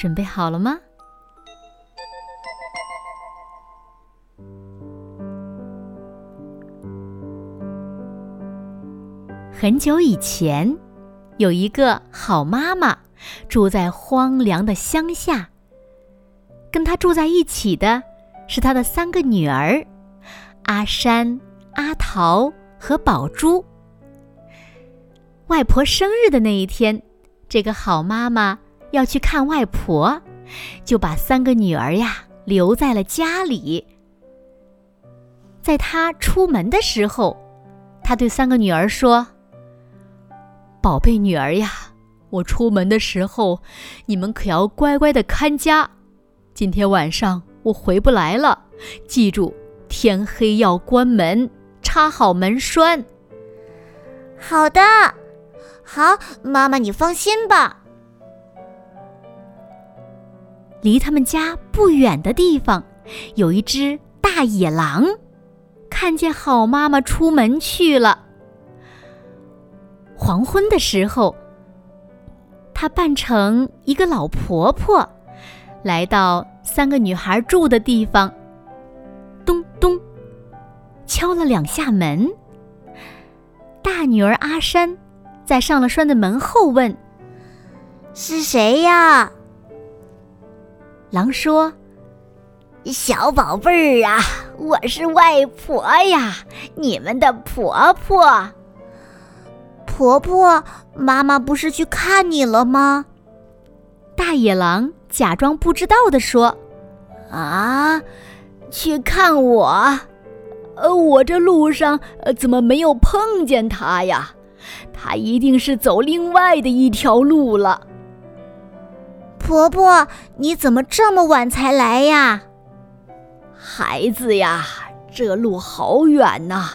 准备好了吗？很久以前，有一个好妈妈住在荒凉的乡下。跟她住在一起的是她的三个女儿：阿山、阿桃和宝珠。外婆生日的那一天，这个好妈妈。要去看外婆，就把三个女儿呀留在了家里。在她出门的时候，她对三个女儿说：“宝贝女儿呀，我出门的时候，你们可要乖乖的看家。今天晚上我回不来了，记住天黑要关门，插好门栓。”好的，好，妈妈你放心吧。离他们家不远的地方，有一只大野狼，看见好妈妈出门去了。黄昏的时候，他扮成一个老婆婆，来到三个女孩住的地方，咚咚，敲了两下门。大女儿阿山在上了栓的门后问：“是谁呀？”狼说：“小宝贝儿啊，我是外婆呀，你们的婆婆。婆婆，妈妈不是去看你了吗？”大野狼假装不知道的说：“啊，去看我？呃，我这路上呃怎么没有碰见她呀？她一定是走另外的一条路了。”婆婆，你怎么这么晚才来呀？孩子呀，这路好远呐，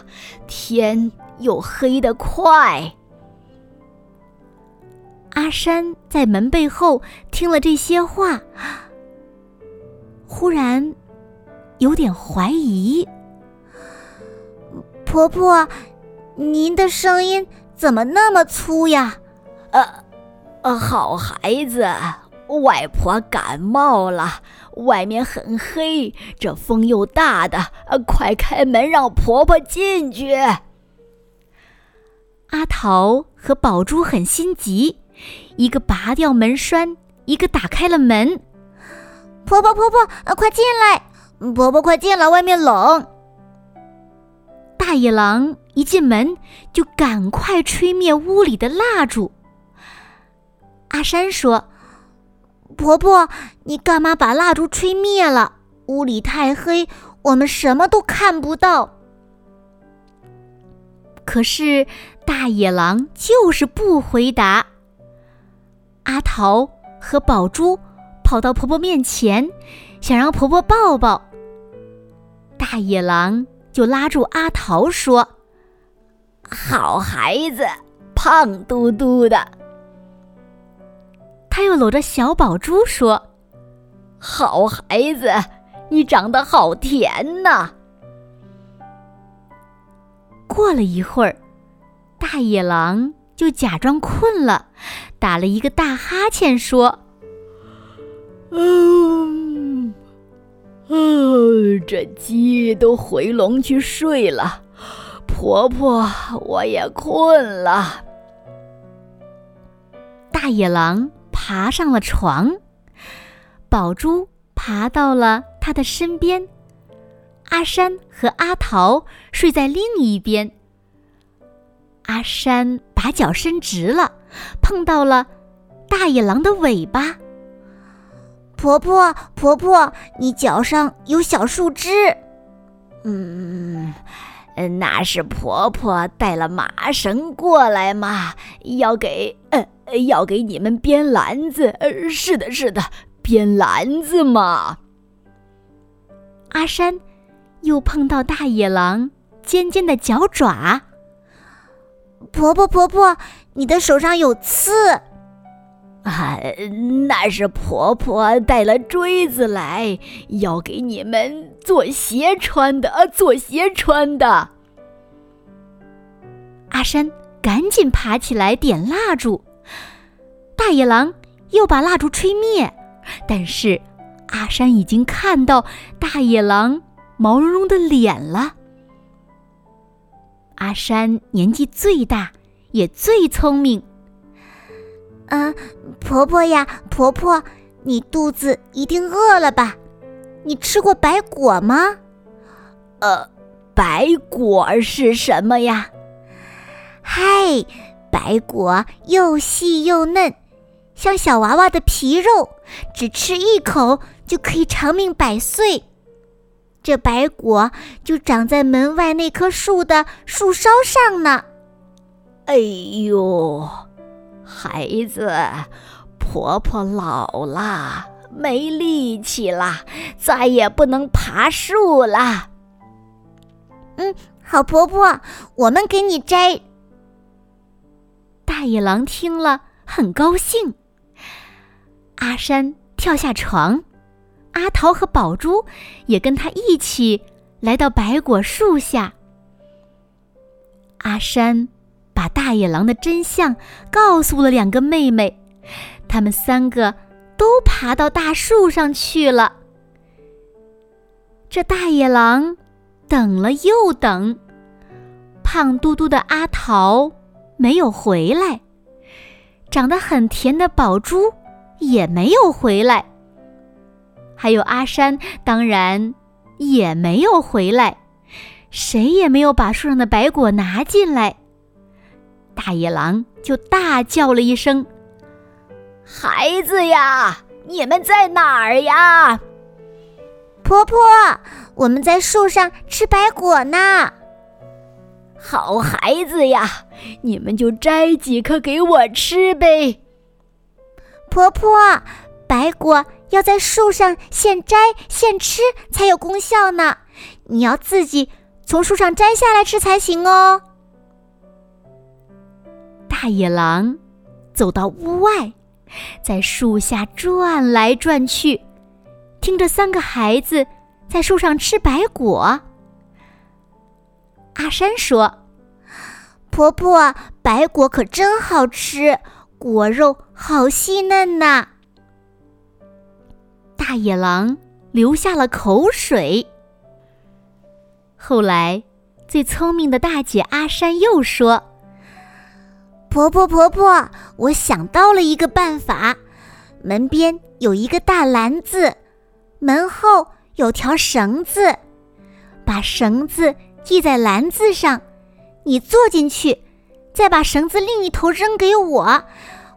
天又黑得快。阿山在门背后听了这些话，忽然有点怀疑。婆婆，您的声音怎么那么粗呀？呃，呃，好孩子。外婆感冒了，外面很黑，这风又大的，快开门让婆婆进去。阿桃和宝珠很心急，一个拔掉门栓，一个打开了门。婆婆婆婆，快进来！婆婆快进来，外面冷。大野狼一进门就赶快吹灭屋里的蜡烛。阿山说。婆婆，你干嘛把蜡烛吹灭了？屋里太黑，我们什么都看不到。可是大野狼就是不回答。阿桃和宝珠跑到婆婆面前，想让婆婆抱抱。大野狼就拉住阿桃说：“好孩子，胖嘟嘟的。”他又搂着小宝珠说：“好孩子，你长得好甜呐。”过了一会儿，大野狼就假装困了，打了一个大哈欠，说：“嗯，嗯，这鸡都回笼去睡了，婆婆，我也困了。”大野狼。爬上了床，宝珠爬到了他的身边，阿山和阿桃睡在另一边。阿山把脚伸直了，碰到了大野狼的尾巴。婆婆，婆婆，你脚上有小树枝。嗯，嗯那是婆婆带了麻绳过来嘛，要给呃。要给你们编篮子，呃，是的，是的，编篮子嘛。阿山又碰到大野狼尖尖的脚爪。婆婆婆婆，你的手上有刺。啊，那是婆婆带了锥子来，要给你们做鞋穿的，做鞋穿的。阿山赶紧爬起来点蜡烛，大野狼又把蜡烛吹灭，但是阿山已经看到大野狼毛茸茸的脸了。阿山年纪最大，也最聪明。嗯，婆婆呀，婆婆，你肚子一定饿了吧？你吃过白果吗？呃，白果是什么呀？嗨，白果又细又嫩，像小娃娃的皮肉，只吃一口就可以长命百岁。这白果就长在门外那棵树的树梢上呢。哎呦！孩子，婆婆老了，没力气了，再也不能爬树了。嗯，好婆婆，我们给你摘。大野狼听了很高兴。阿山跳下床，阿桃和宝珠也跟他一起来到白果树下。阿山。把大野狼的真相告诉了两个妹妹，她们三个都爬到大树上去了。这大野狼等了又等，胖嘟嘟的阿桃没有回来，长得很甜的宝珠也没有回来，还有阿山当然也没有回来，谁也没有把树上的白果拿进来。大野狼就大叫了一声：“孩子呀，你们在哪儿呀？”婆婆，我们在树上吃白果呢。好孩子呀，你们就摘几颗给我吃呗。婆婆，白果要在树上现摘现吃才有功效呢，你要自己从树上摘下来吃才行哦。大野狼走到屋外，在树下转来转去，听着三个孩子在树上吃白果。阿山说：“婆婆，白果可真好吃，果肉好细嫩呐。”大野狼流下了口水。后来，最聪明的大姐阿山又说。婆婆婆婆，我想到了一个办法。门边有一个大篮子，门后有条绳子，把绳子系在篮子上，你坐进去，再把绳子另一头扔给我，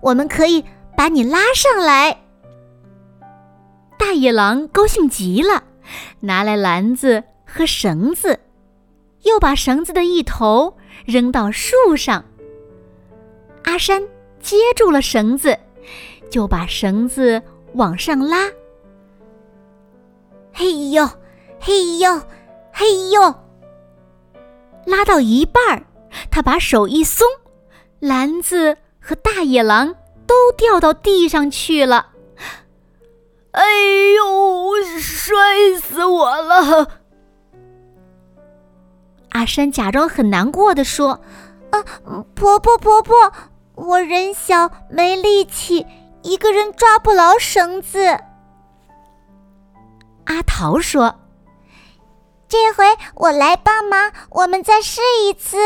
我们可以把你拉上来。大野狼高兴极了，拿来篮子和绳子，又把绳子的一头扔到树上。阿山接住了绳子，就把绳子往上拉。嘿呦，嘿呦，嘿呦！拉到一半儿，他把手一松，篮子和大野狼都掉到地上去了。哎呦，摔死我了！阿山假装很难过的说。啊，婆婆婆婆，我人小没力气，一个人抓不牢绳子。阿桃说：“这回我来帮忙，我们再试一次。”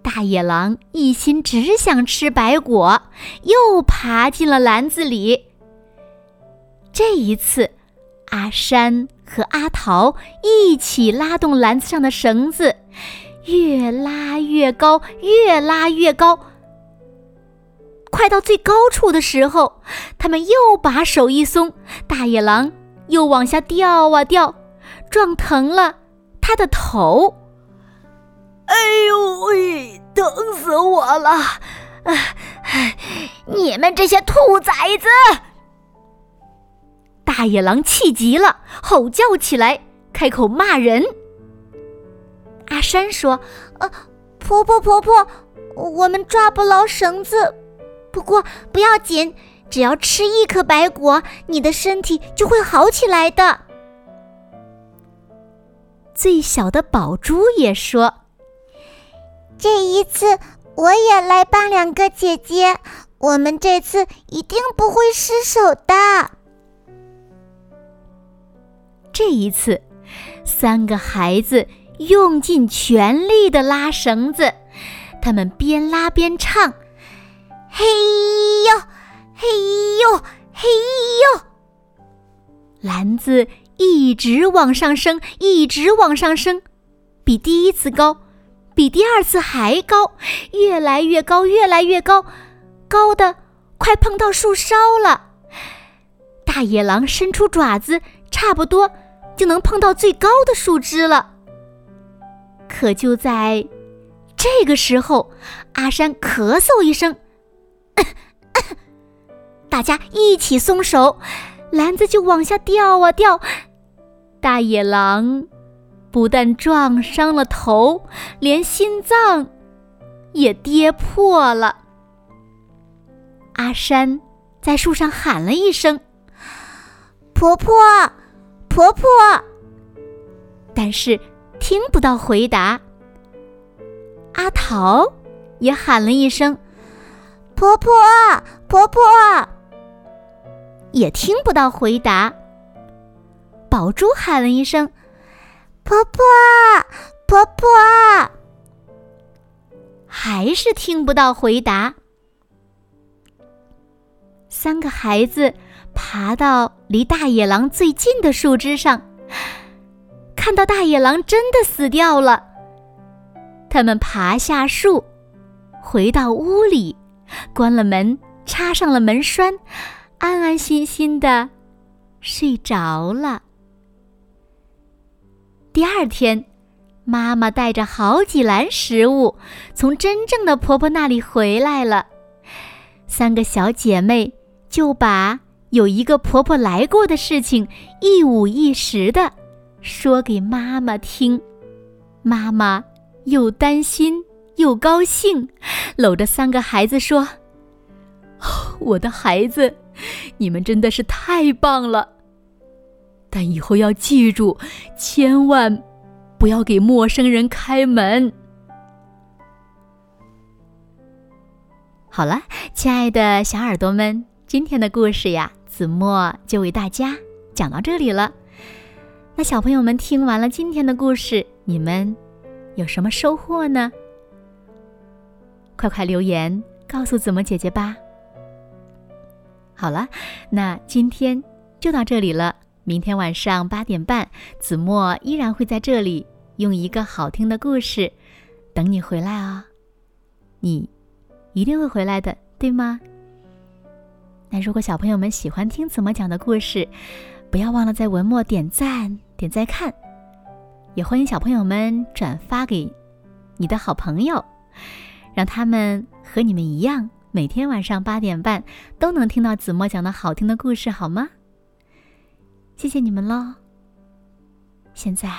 大野狼一心只想吃白果，又爬进了篮子里。这一次，阿山和阿桃一起拉动篮子上的绳子。越拉越高，越拉越高。快到最高处的时候，他们又把手一松，大野狼又往下掉啊掉，撞疼了他的头。哎呦喂，疼死我了！你们这些兔崽子，大野狼气急了，吼叫起来，开口骂人。大山说：“呃，婆婆婆婆，我们抓不牢绳子，不过不要紧，只要吃一颗白果，你的身体就会好起来的。”最小的宝珠也说：“这一次我也来帮两个姐姐，我们这次一定不会失手的。”这一次，三个孩子。用尽全力的拉绳子，他们边拉边唱：“嘿呦，嘿呦，嘿呦！”篮子一直往上升，一直往上升，比第一次高，比第二次还高，越来越高，越来越高，高的快碰到树梢了。大野狼伸出爪子，差不多就能碰到最高的树枝了。可就在这个时候，阿山咳嗽一声，大家一起松手，篮子就往下掉啊掉。大野狼不但撞伤了头，连心脏也跌破了。阿山在树上喊了一声：“婆婆，婆婆！”但是。听不到回答，阿桃也喊了一声：“婆婆，婆婆！”也听不到回答。宝珠喊了一声：“婆婆，婆婆！”还是听不到回答。三个孩子爬到离大野狼最近的树枝上。看到大野狼真的死掉了，他们爬下树，回到屋里，关了门，插上了门栓，安安心心的睡着了。第二天，妈妈带着好几篮食物从真正的婆婆那里回来了，三个小姐妹就把有一个婆婆来过的事情一五一十的。说给妈妈听，妈妈又担心又高兴，搂着三个孩子说：“我的孩子，你们真的是太棒了！但以后要记住，千万不要给陌生人开门。”好了，亲爱的小耳朵们，今天的故事呀，子墨就为大家讲到这里了。那小朋友们听完了今天的故事，你们有什么收获呢？快快留言告诉子墨姐姐吧。好了，那今天就到这里了。明天晚上八点半，子墨依然会在这里用一个好听的故事等你回来哦。你一定会回来的，对吗？那如果小朋友们喜欢听子墨讲的故事，不要忘了在文末点赞。点再看，也欢迎小朋友们转发给你的好朋友，让他们和你们一样，每天晚上八点半都能听到子墨讲的好听的故事，好吗？谢谢你们喽！现在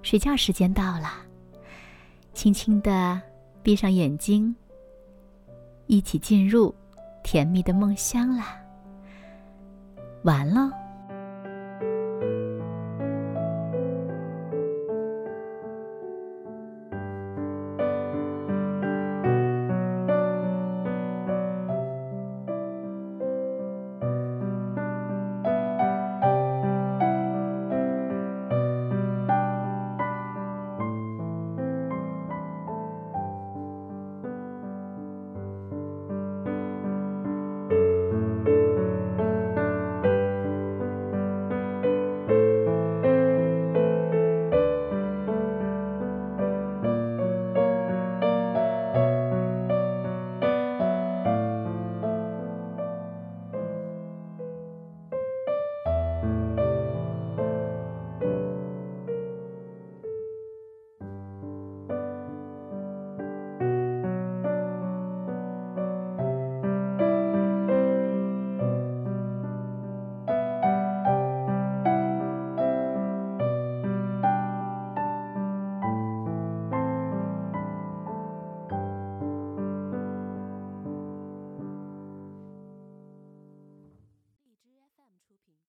睡觉时间到了，轻轻的闭上眼睛，一起进入甜蜜的梦乡啦。完喽。